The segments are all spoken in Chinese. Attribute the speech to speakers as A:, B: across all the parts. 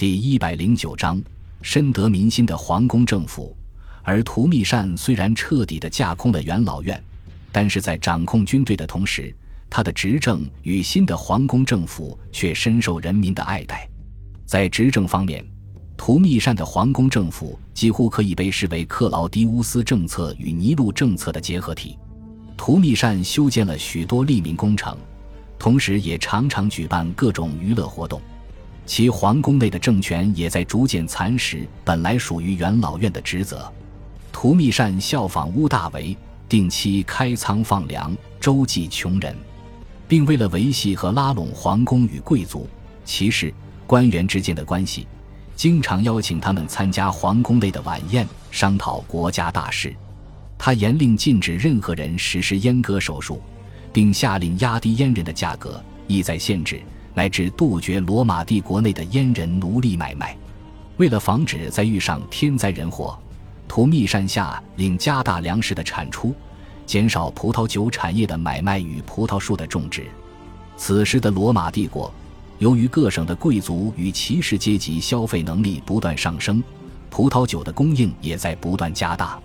A: 第一百零九章：深得民心的皇宫政府。而图密善虽然彻底的架空了元老院，但是在掌控军队的同时，他的执政与新的皇宫政府却深受人民的爱戴。在执政方面，图密善的皇宫政府几乎可以被视为克劳迪乌斯政策与尼禄政策的结合体。图密善修建了许多利民工程，同时也常常举办各种娱乐活动。其皇宫内的政权也在逐渐蚕食本来属于元老院的职责。图密善效仿屋大维，定期开仓放粮，周济穷人，并为了维系和拉拢皇宫与贵族、骑士、官员之间的关系，经常邀请他们参加皇宫内的晚宴，商讨国家大事。他严令禁止任何人实施阉割手术，并下令压低阉人的价格，意在限制。乃至杜绝罗马帝国内的阉人奴隶买卖。为了防止再遇上天灾人祸，图密善下令加大粮食的产出，减少葡萄酒产业的买卖与葡萄树的种植。此时的罗马帝国，由于各省的贵族与骑士阶级消费能力不断上升，葡萄酒的供应也在不断加大。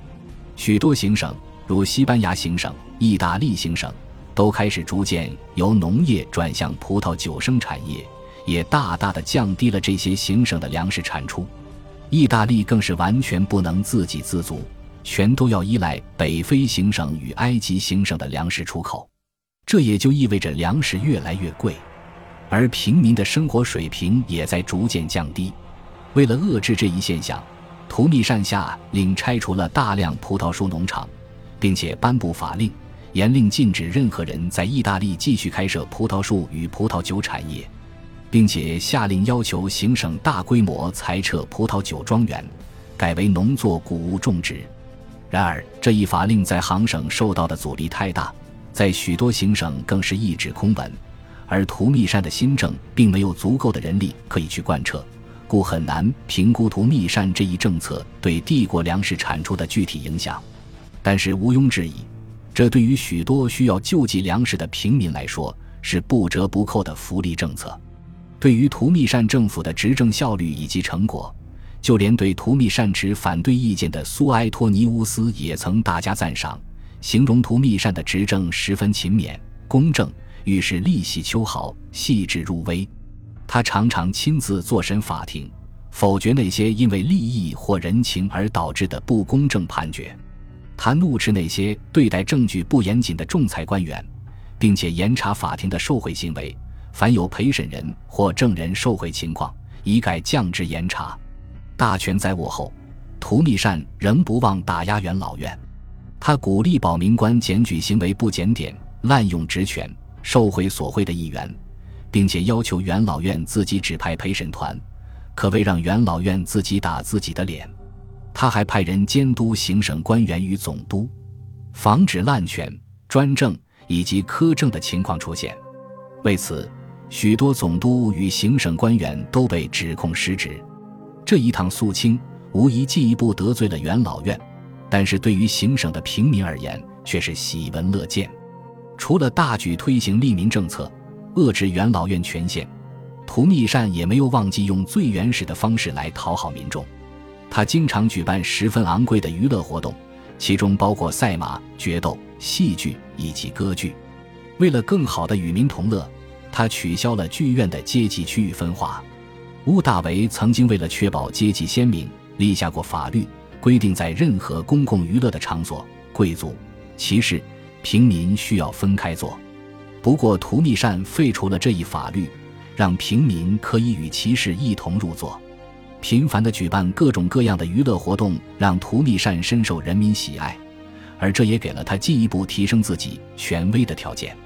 A: 许多行省，如西班牙行省、意大利行省。都开始逐渐由农业转向葡萄酒生产业，也大大的降低了这些行省的粮食产出。意大利更是完全不能自给自足，全都要依赖北非行省与埃及行省的粮食出口。这也就意味着粮食越来越贵，而平民的生活水平也在逐渐降低。为了遏制这一现象，图密善下令拆除了大量葡萄树农场，并且颁布法令。严令禁止任何人在意大利继续开设葡萄树与葡萄酒产业，并且下令要求行省大规模裁撤葡萄酒庄园，改为农作谷物种植。然而，这一法令在行省受到的阻力太大，在许多行省更是一纸空文。而图密善的新政并没有足够的人力可以去贯彻，故很难评估图密善这一政策对帝国粮食产出的具体影响。但是毋庸置疑。这对于许多需要救济粮食的平民来说是不折不扣的福利政策。对于图密善政府的执政效率以及成果，就连对图密善持反对意见的苏埃托尼乌斯也曾大加赞赏，形容图密善的执政十分勤勉、公正，遇事利细秋毫、细致入微。他常常亲自坐审法庭，否决那些因为利益或人情而导致的不公正判决。他怒斥那些对待证据不严谨的仲裁官员，并且严查法庭的受贿行为。凡有陪审人或证人受贿情况，一概降职严查。大权在握后，图密善仍不忘打压元老院。他鼓励保民官检举行为不检点、滥用职权、受贿索贿的议员，并且要求元老院自己指派陪审团，可谓让元老院自己打自己的脸。他还派人监督行省官员与总督，防止滥权、专政以及苛政的情况出现。为此，许多总督与行省官员都被指控失职。这一趟肃清无疑进一步得罪了元老院，但是对于行省的平民而言却是喜闻乐见。除了大举推行利民政策，遏制元老院权限，涂密善也没有忘记用最原始的方式来讨好民众。他经常举办十分昂贵的娱乐活动，其中包括赛马、决斗、戏剧以及歌剧。为了更好的与民同乐，他取消了剧院的阶级区域分化。乌大维曾经为了确保阶级鲜明，立下过法律，规定在任何公共娱乐的场所，贵族、骑士、平民需要分开坐。不过，图密善废除了这一法律，让平民可以与骑士一同入座。频繁地举办各种各样的娱乐活动，让图密善深受人民喜爱，而这也给了他进一步提升自己权威的条件。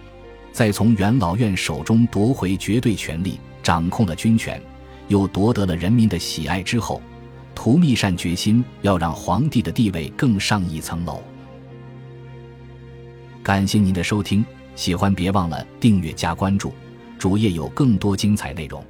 A: 在从元老院手中夺回绝对权力，掌控了军权，又夺得了人民的喜爱之后，图密善决心要让皇帝的地位更上一层楼。感谢您的收听，喜欢别忘了订阅加关注，主页有更多精彩内容。